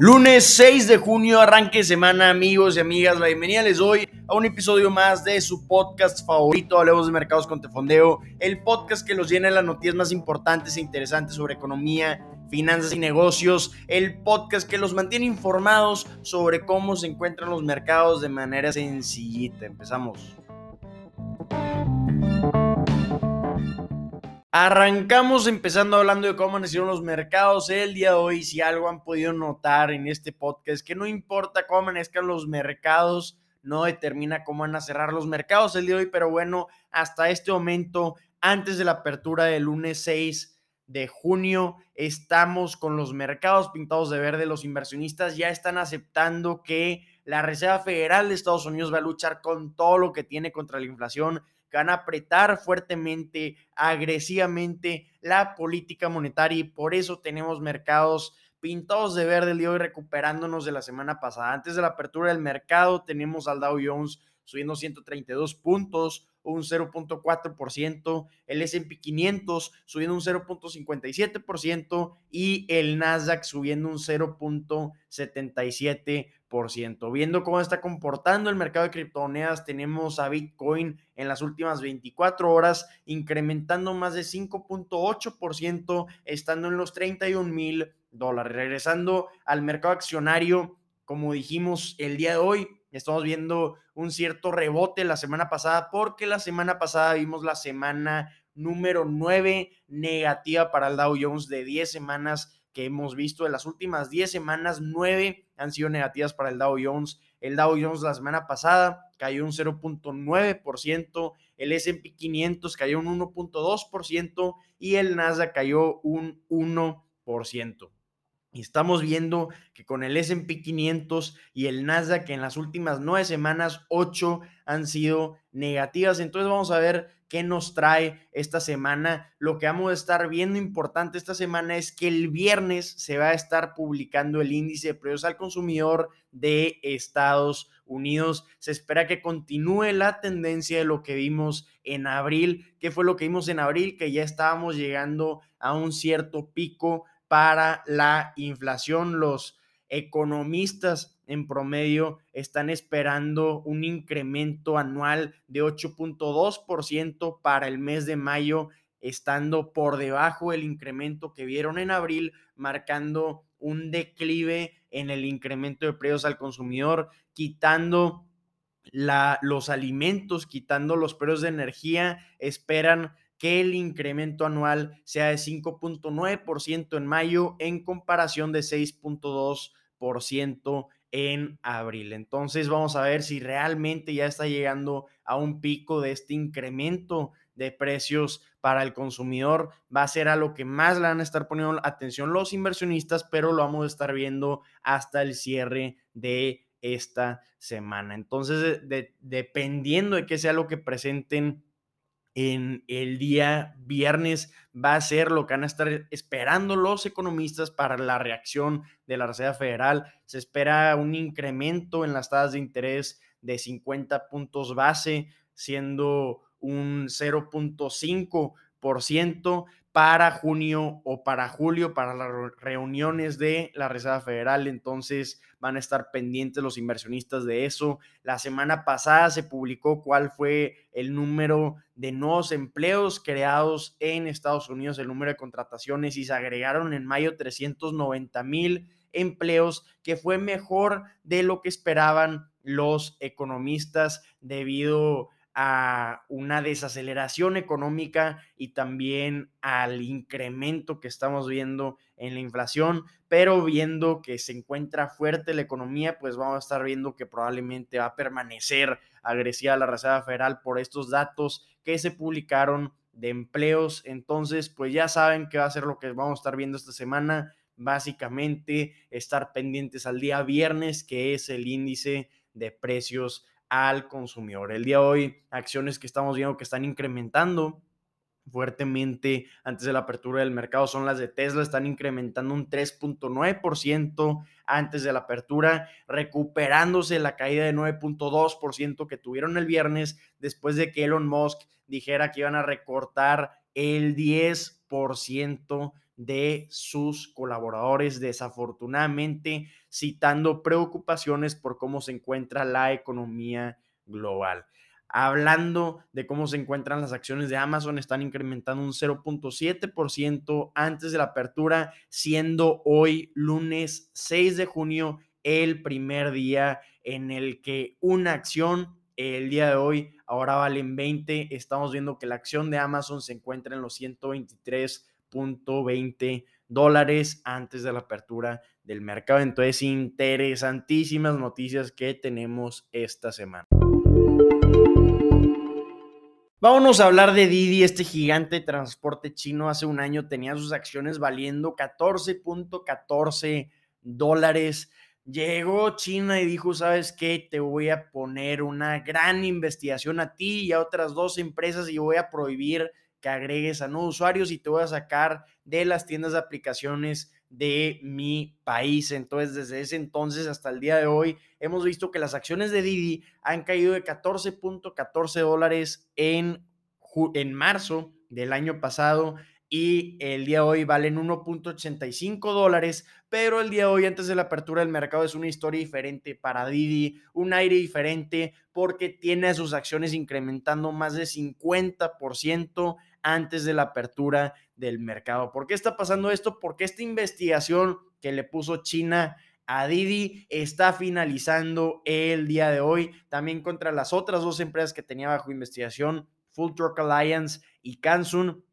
Lunes 6 de junio, arranque semana, amigos y amigas. La bienvenida les doy a un episodio más de su podcast favorito, Hablemos de Mercados con Tefondeo, el podcast que los llena de las noticias más importantes e interesantes sobre economía, finanzas y negocios, el podcast que los mantiene informados sobre cómo se encuentran los mercados de manera sencillita. Empezamos. Arrancamos empezando hablando de cómo amanecieron los mercados el día de hoy. Si algo han podido notar en este podcast, que no importa cómo amanezcan los mercados, no determina cómo van a cerrar los mercados el día de hoy, pero bueno, hasta este momento, antes de la apertura del lunes 6 de junio, estamos con los mercados pintados de verde. Los inversionistas ya están aceptando que la Reserva Federal de Estados Unidos va a luchar con todo lo que tiene contra la inflación que van a apretar fuertemente, agresivamente la política monetaria y por eso tenemos mercados pintados de verde el día de hoy recuperándonos de la semana pasada. Antes de la apertura del mercado tenemos al Dow Jones subiendo 132 puntos, un 0.4%, el S&P 500 subiendo un 0.57% y el Nasdaq subiendo un 0.77%. Viendo cómo está comportando el mercado de criptomonedas, tenemos a Bitcoin en las últimas 24 horas incrementando más de 5.8%, estando en los 31 mil dólares. Regresando al mercado accionario, como dijimos el día de hoy, Estamos viendo un cierto rebote la semana pasada porque la semana pasada vimos la semana número 9 negativa para el Dow Jones de 10 semanas que hemos visto. En las últimas 10 semanas, 9 han sido negativas para el Dow Jones. El Dow Jones la semana pasada cayó un 0.9%, el SP 500 cayó un 1.2% y el Nasdaq cayó un 1%. Estamos viendo que con el SP 500 y el Nasdaq en las últimas nueve semanas, ocho han sido negativas. Entonces vamos a ver qué nos trae esta semana. Lo que vamos a estar viendo importante esta semana es que el viernes se va a estar publicando el índice de precios al consumidor de Estados Unidos. Se espera que continúe la tendencia de lo que vimos en abril. ¿Qué fue lo que vimos en abril? Que ya estábamos llegando a un cierto pico para la inflación. Los economistas en promedio están esperando un incremento anual de 8.2% para el mes de mayo, estando por debajo del incremento que vieron en abril, marcando un declive en el incremento de precios al consumidor, quitando la, los alimentos, quitando los precios de energía, esperan que el incremento anual sea de 5.9% en mayo en comparación de 6.2% en abril. Entonces vamos a ver si realmente ya está llegando a un pico de este incremento de precios para el consumidor. Va a ser a lo que más le van a estar poniendo atención los inversionistas, pero lo vamos a estar viendo hasta el cierre de esta semana. Entonces, dependiendo de qué sea lo que presenten en el día viernes va a ser lo que van a estar esperando los economistas para la reacción de la Reserva Federal. Se espera un incremento en las tasas de interés de 50 puntos base, siendo un 0.5% para junio o para julio, para las reuniones de la Reserva Federal. Entonces van a estar pendientes los inversionistas de eso. La semana pasada se publicó cuál fue el número de nuevos empleos creados en Estados Unidos, el número de contrataciones y se agregaron en mayo 390 mil empleos, que fue mejor de lo que esperaban los economistas debido a una desaceleración económica y también al incremento que estamos viendo en la inflación, pero viendo que se encuentra fuerte la economía, pues vamos a estar viendo que probablemente va a permanecer agresiva la Reserva Federal por estos datos que se publicaron de empleos. Entonces, pues ya saben que va a ser lo que vamos a estar viendo esta semana. Básicamente, estar pendientes al día viernes, que es el índice de precios al consumidor. El día de hoy, acciones que estamos viendo que están incrementando fuertemente antes de la apertura del mercado son las de Tesla, están incrementando un 3.9% antes de la apertura, recuperándose la caída de 9.2% que tuvieron el viernes después de que Elon Musk dijera que iban a recortar el 10% de sus colaboradores, desafortunadamente citando preocupaciones por cómo se encuentra la economía global. Hablando de cómo se encuentran las acciones de Amazon, están incrementando un 0.7% antes de la apertura, siendo hoy lunes 6 de junio el primer día en el que una acción el día de hoy ahora valen 20. Estamos viendo que la acción de Amazon se encuentra en los 123.20 dólares antes de la apertura del mercado. Entonces, interesantísimas noticias que tenemos esta semana. Vámonos a hablar de Didi, este gigante de transporte chino. Hace un año tenía sus acciones valiendo 14.14 dólares. Llegó China y dijo, ¿sabes qué? Te voy a poner una gran investigación a ti y a otras dos empresas y voy a prohibir que agregues a nuevos usuarios y te voy a sacar de las tiendas de aplicaciones de mi país. Entonces, desde ese entonces hasta el día de hoy, hemos visto que las acciones de Didi han caído de 14.14 dólares en, en marzo del año pasado y el día de hoy valen 1.85 dólares, pero el día de hoy antes de la apertura del mercado es una historia diferente para Didi, un aire diferente porque tiene sus acciones incrementando más de 50% antes de la apertura del mercado. ¿Por qué está pasando esto? Porque esta investigación que le puso China a Didi está finalizando el día de hoy, también contra las otras dos empresas que tenía bajo investigación, Full Truck Alliance y Kansun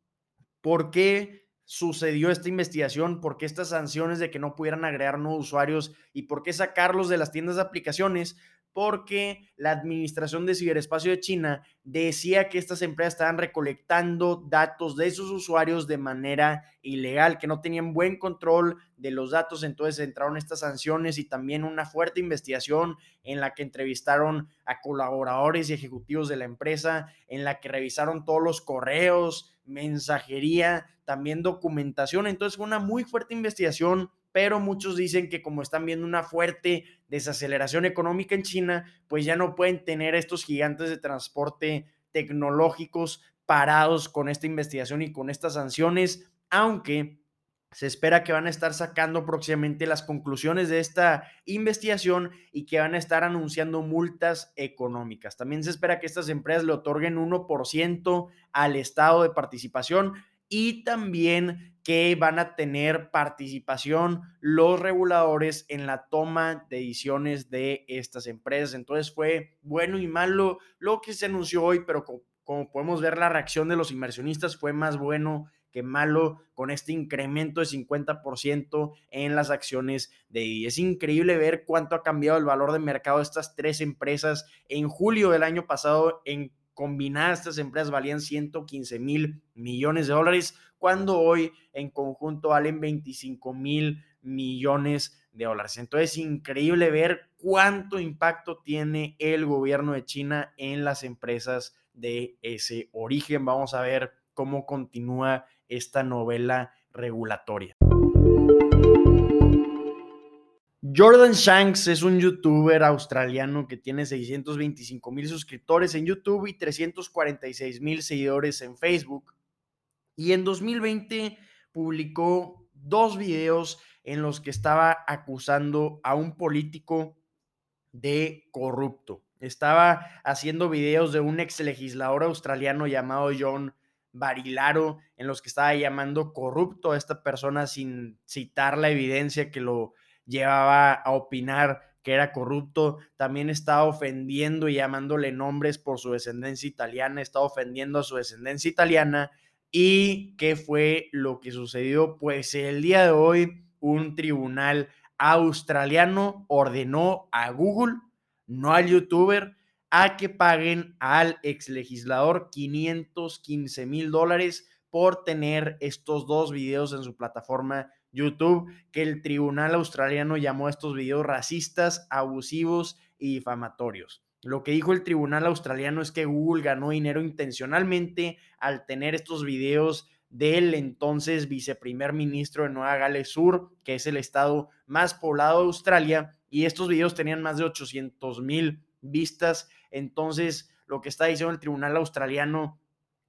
por qué sucedió esta investigación, por qué estas sanciones de que no pudieran agregar nuevos usuarios y por qué sacarlos de las tiendas de aplicaciones, porque la Administración de Ciberespacio de China decía que estas empresas estaban recolectando datos de sus usuarios de manera ilegal, que no tenían buen control de los datos, entonces entraron estas sanciones y también una fuerte investigación en la que entrevistaron a colaboradores y ejecutivos de la empresa, en la que revisaron todos los correos, mensajería, también documentación, entonces fue una muy fuerte investigación pero muchos dicen que como están viendo una fuerte desaceleración económica en China, pues ya no pueden tener estos gigantes de transporte tecnológicos parados con esta investigación y con estas sanciones, aunque se espera que van a estar sacando próximamente las conclusiones de esta investigación y que van a estar anunciando multas económicas. También se espera que estas empresas le otorguen 1% al estado de participación y también que van a tener participación los reguladores en la toma de decisiones de estas empresas. Entonces fue bueno y malo lo que se anunció hoy, pero como, podemos ver la reacción de los inversionistas fue más bueno que malo con este incremento de 50% en las acciones de Didi. Es increíble ver cuánto ha cambiado el valor de mercado de estas tres empresas. En julio del año pasado, en combinadas estas empresas valían 115 mil millones de dólares, cuando hoy en conjunto valen 25 mil millones de dólares. Entonces es increíble ver cuánto impacto tiene el gobierno de China en las empresas de ese origen. Vamos a ver cómo continúa esta novela regulatoria. Jordan Shanks es un youtuber australiano que tiene 625 mil suscriptores en YouTube y 346 mil seguidores en Facebook. Y en 2020 publicó dos videos en los que estaba acusando a un político de corrupto. Estaba haciendo videos de un ex legislador australiano llamado John Barilaro, en los que estaba llamando corrupto a esta persona sin citar la evidencia que lo llevaba a opinar que era corrupto, también estaba ofendiendo y llamándole nombres por su descendencia italiana, estaba ofendiendo a su descendencia italiana. ¿Y qué fue lo que sucedió? Pues el día de hoy un tribunal australiano ordenó a Google, no al youtuber, a que paguen al ex legislador 515 mil dólares por tener estos dos videos en su plataforma YouTube que el tribunal australiano llamó estos videos racistas, abusivos y difamatorios. Lo que dijo el tribunal australiano es que Google ganó dinero intencionalmente al tener estos videos del entonces viceprimer ministro de Nueva Gales Sur, que es el estado más poblado de Australia, y estos videos tenían más de 800 mil vistas. Entonces, lo que está diciendo el tribunal australiano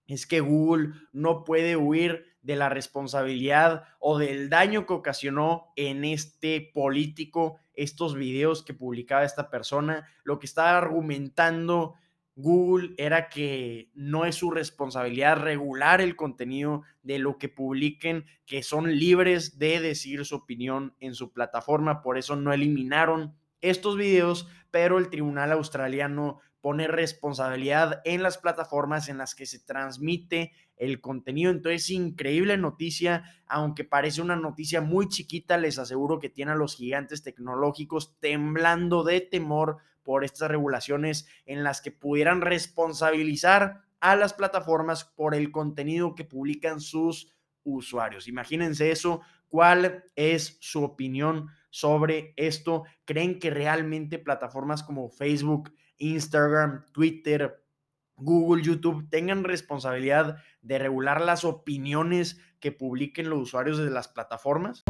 es que Google no puede huir de la responsabilidad o del daño que ocasionó en este político estos videos que publicaba esta persona. Lo que estaba argumentando Google era que no es su responsabilidad regular el contenido de lo que publiquen, que son libres de decir su opinión en su plataforma, por eso no eliminaron estos videos, pero el tribunal australiano pone responsabilidad en las plataformas en las que se transmite el contenido. Entonces, increíble noticia, aunque parece una noticia muy chiquita, les aseguro que tiene a los gigantes tecnológicos temblando de temor por estas regulaciones en las que pudieran responsabilizar a las plataformas por el contenido que publican sus usuarios. Imagínense eso, ¿cuál es su opinión sobre esto? ¿Creen que realmente plataformas como Facebook, Instagram, Twitter, Google, YouTube tengan responsabilidad de regular las opiniones que publiquen los usuarios de las plataformas?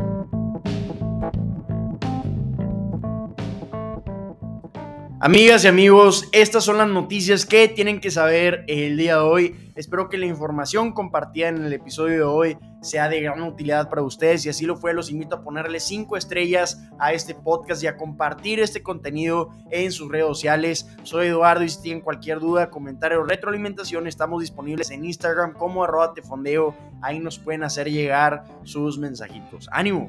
Amigas y amigos, estas son las noticias que tienen que saber el día de hoy. Espero que la información compartida en el episodio de hoy sea de gran utilidad para ustedes. Si así lo fue, los invito a ponerle cinco estrellas a este podcast y a compartir este contenido en sus redes sociales. Soy Eduardo y si tienen cualquier duda, comentario o retroalimentación, estamos disponibles en Instagram como arroba tefondeo. Ahí nos pueden hacer llegar sus mensajitos. ¡Ánimo!